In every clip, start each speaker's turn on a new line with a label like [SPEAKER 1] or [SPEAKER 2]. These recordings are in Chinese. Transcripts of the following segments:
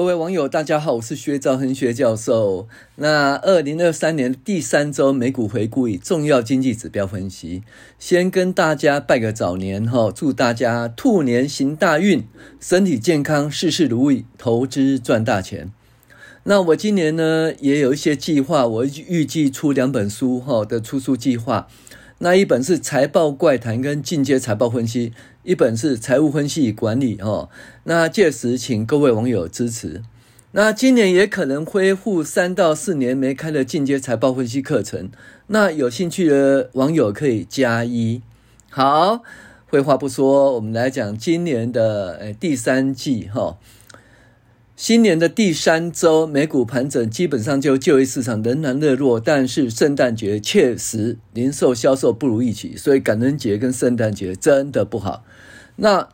[SPEAKER 1] 各位网友，大家好，我是薛兆恒薛教授。那二零二三年第三周美股回顾与重要经济指标分析，先跟大家拜个早年哈，祝大家兔年行大运，身体健康，事事如意，投资赚大钱。那我今年呢也有一些计划，我预计出两本书哈的出书计划。那一本是财报怪谈跟进阶财报分析，一本是财务分析与管理哦。那届时请各位网友支持。那今年也可能恢复三到四年没开的进阶财报分析课程，那有兴趣的网友可以加一。好，废话不说，我们来讲今年的诶第三季哈。新年的第三周，美股盘整，基本上就就业市场仍然热络，但是圣诞节确实零售销售不如预期，所以感恩节跟圣诞节真的不好。那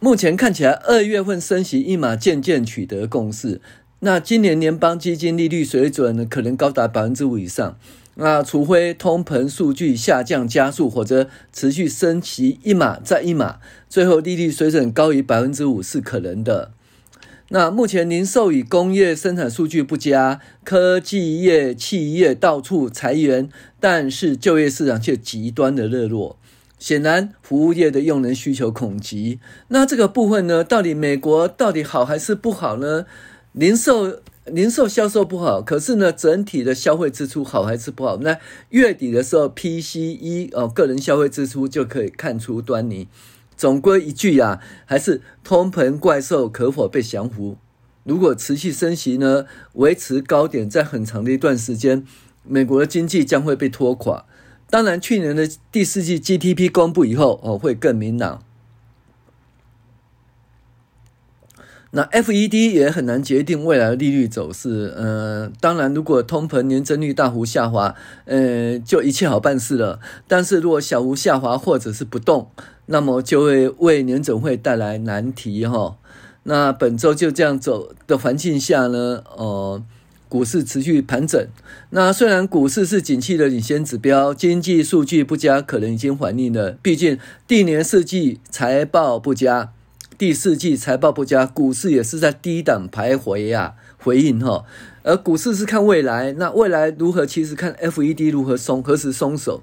[SPEAKER 1] 目前看起来，二月份升息一码渐渐取得共识。那今年联邦基金利率水准呢，可能高达百分之五以上。那除非通膨数据下降加速，或者持续升息一码再一码，最后利率水准高于百分之五是可能的。那目前零售与工业生产数据不佳，科技业企业到处裁员，但是就业市场却极端的热络。显然，服务业的用人需求恐急。那这个部分呢，到底美国到底好还是不好呢？零售零售销售不好，可是呢，整体的消费支出好还是不好？那月底的时候，PCE 哦，个人消费支出就可以看出端倪。总归一句呀，还是通膨怪兽可否被降服？如果持续升息呢，维持高点，在很长的一段时间，美国的经济将会被拖垮。当然，去年的第四季 GDP 公布以后，哦，会更明朗。那 FED 也很难决定未来的利率走势。嗯、当然，如果通膨年增率大幅下滑，呃，就一切好办事了。但是如果小幅下滑或者是不动，那么就会为联准会带来难题哈。那本周就这样走的环境下呢，呃，股市持续盘整。那虽然股市是景气的领先指标，经济数据不佳，可能已经反映了。毕竟第年四季财报不佳。第四季财报不佳，股市也是在低档徘徊呀，回应哈。而股市是看未来，那未来如何？其实看 FED 如何松，何时松手。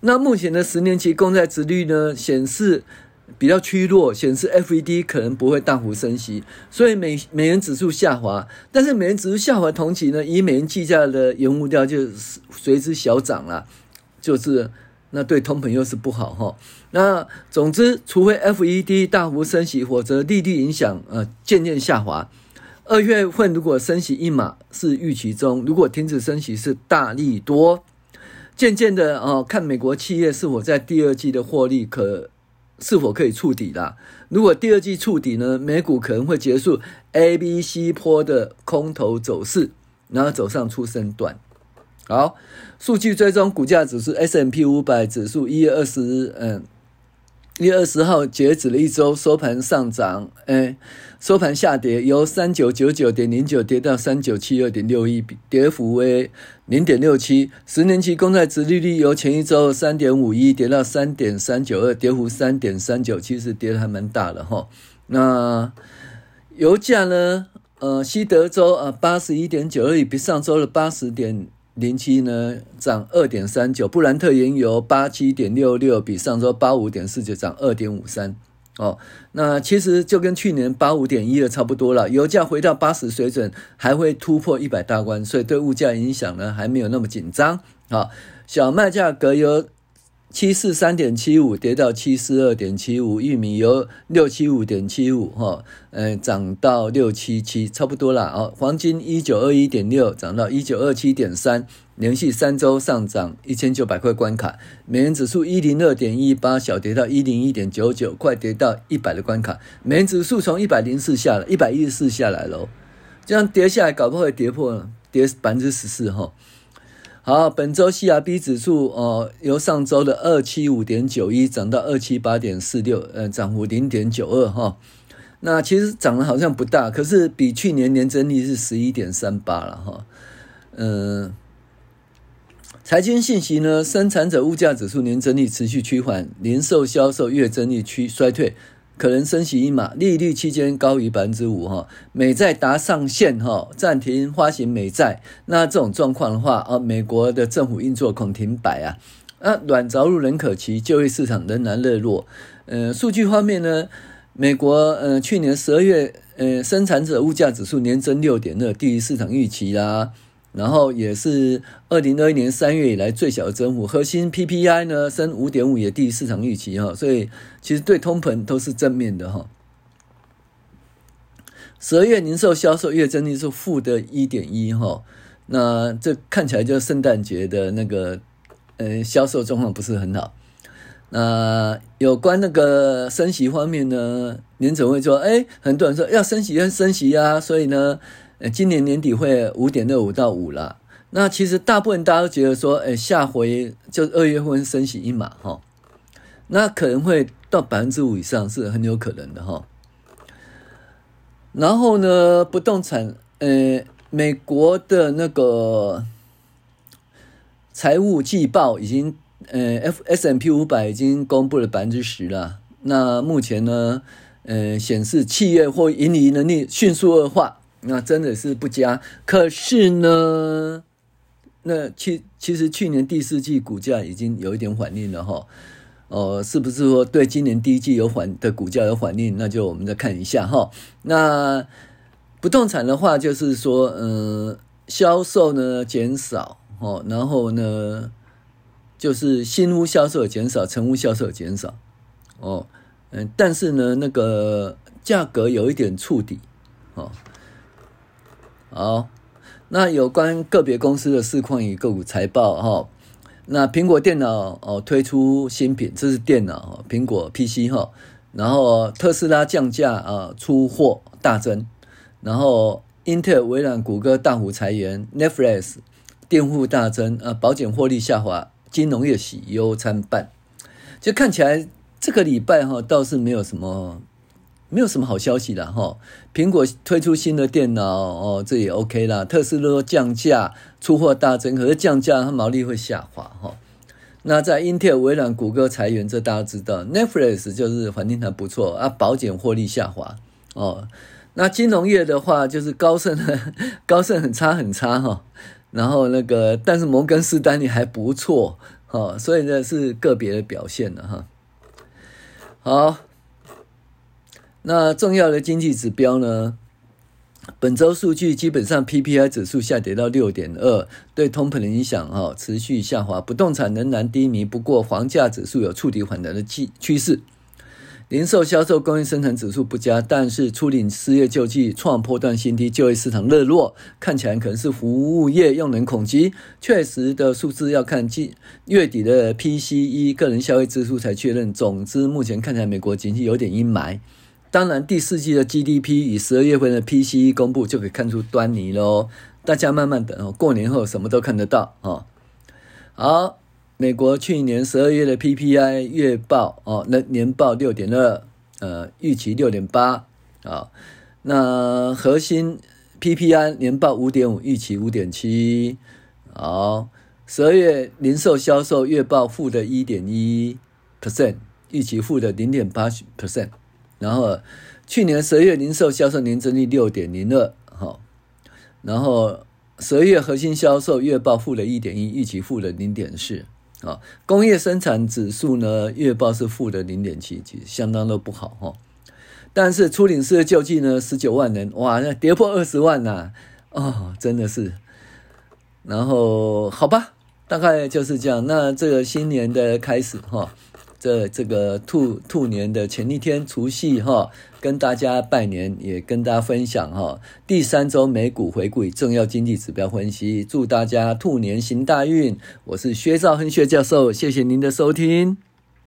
[SPEAKER 1] 那目前的十年期公债殖率呢，显示比较趋弱，显示 FED 可能不会大幅升息，所以美美元指数下滑。但是美元指数下滑同期呢，以美元计价的原物料就随之小涨了，就是。那对通膨又是不好哈。那总之，除非 FED 大幅升息，或者利率影响呃渐渐下滑。二月份如果升息一码是预期中，如果停止升息是大利多。渐渐的哦，看美国企业是否在第二季的获利可是否可以触底啦。如果第二季触底呢，美股可能会结束 A、B、C 波的空头走势，然后走上出升段。好，数据追踪股价指数 S&P 五百指数一月二十日，嗯，一月二十号截止了一周，收盘上涨，哎，收盘下跌，由三九九九点零九跌到三九七二点六一，跌幅为零点六七。十年期公债殖利率由前一周三点五一跌到三点三九二，跌幅三点三九，其实跌得还蛮大的哈。那油价呢？呃，西德州啊八十一点九二，比上周的八十点。零七呢涨二点三九，布兰特原油八七点六六，比上周八五点四九涨二点五三哦。那其实就跟去年八五点一的差不多了。油价回到八十水准，还会突破一百大关，所以对物价影响呢还没有那么紧张啊。小麦价格由七四三点七五跌到七四二点七五，玉米由六七五点七五哈，嗯，涨到六七七，差不多啦哦。黄金一九二一点六涨到一九二七点三，连续三周上涨一千九百块关卡。美元指数一零二点一八，小跌到一零一点九九，快跌到一百的关卡。美元指数从一百零四下来，一百一十四下来喽，这样跌下来，搞不好跌破，跌百分之十四哈。好，本周 CRB 指数哦，由上周的二七五点九一涨到二七八点四六，呃，涨幅零点九二哈。那其实涨得好像不大，可是比去年年增率是十一点三八了哈。嗯，财经信息呢，生产者物价指数年增率持续趋缓，零售销售月增率趋衰退，可能升息一码，利率区间高于百分之五哈。美债达上限哈，暂停发行美债。那这种状况的话啊，美国的政府运作恐停摆啊。那软着陆仍可期，就业市场仍然热络。呃，数据方面呢，美国呃去年十二月呃生产者物价指数年增六点二，低于市场预期啦。然后也是二零二一年三月以来最小的增幅。核心 PPI 呢升五点五，也低于市场预期哈。所以其实对通膨都是正面的哈。十二月零售销售月增率是负的一点一哈。那这看起来就是圣诞节的那个。呃，销售状况不是很好。那有关那个升息方面呢，您总会说，哎，很多人说要升息要升息啊，所以呢，呃，今年年底会五点六五到五啦。那其实大部分大家都觉得说，哎，下回就二月份升息一码哈，那可能会到百分之五以上是很有可能的哈。然后呢，不动产，呃，美国的那个。财务季报已经，呃，F S M P 五百已经公布了百分之十了。那目前呢，呃，显示企业或盈利能力迅速恶化，那真的是不佳。可是呢，那其其实去年第四季股价已经有一点反应了哈。哦，是不是说对今年第一季有反的股价有反应？那就我们再看一下哈。那不动产的话，就是说，嗯，销售呢减少。哦，然后呢，就是新屋销售减少，成屋销售减少。哦，嗯，但是呢，那个价格有一点触底。哦，好，那有关个别公司的市况与个股财报哈、哦。那苹果电脑哦推出新品，这是电脑，苹果 PC 哈、哦。然后特斯拉降价啊，出货大增。然后英特尔、微软、谷歌大幅裁员，Netflix。电户大增啊，保险获利下滑，金融业喜忧参半，就看起来这个礼拜哈倒是没有什么，没有什么好消息了哈。苹果推出新的电脑哦，这也 OK 啦。特斯拉降价，出货大增，可是降价它毛利会下滑哈。那在英特尔、微软、谷歌裁员，这大家知道。Netflix 就是环境还不错啊，保险获利下滑哦。那金融业的话，就是高盛，高盛很差很差哈。然后那个，但是摩根士丹利还不错，哈，所以呢是个别的表现了哈。好，那重要的经济指标呢，本周数据基本上 PPI 指数下跌到六点二，对通膨的影响哈持续下滑，不动产仍然低迷，不过房价指数有触底反弹的趋趋势。零售销售、工业生产指数不佳，但是初领失业救济创波段新低，就业市场热络，看起来可能是服务业用人恐惧。确实的数字要看月底的 PCE 个人消费支出才确认。总之，目前看起来美国经济有点阴霾。当然，第四季的 GDP 与十二月份的 PCE 公布就可以看出端倪喽。大家慢慢等哦，过年后什么都看得到哦。好。美国去年十二月的 PPI 月报哦，那年报六点二，呃，预期六点八啊。那核心 PPI 年报五点五，预期五点七。好，十二月零售销售月报负的一点一 percent，预期负的零点八 percent。然后去年十月零售销售年增率六点零二，好。然后十月核心销售月报负的一点一，预期负的零点四。啊，工业生产指数呢，月报是负的零点七，其实相当的不好哈。但是初领失业救济呢，十九万人，哇，那跌破二十万呐，哦，真的是。然后好吧，大概就是这样。那这个新年的开始哈。这这个兔兔年的前一天除夕哈，跟大家拜年，也跟大家分享哈。第三周美股回顾重要经济指标分析，祝大家兔年行大运。我是薛兆恒薛教授，谢谢您的收听。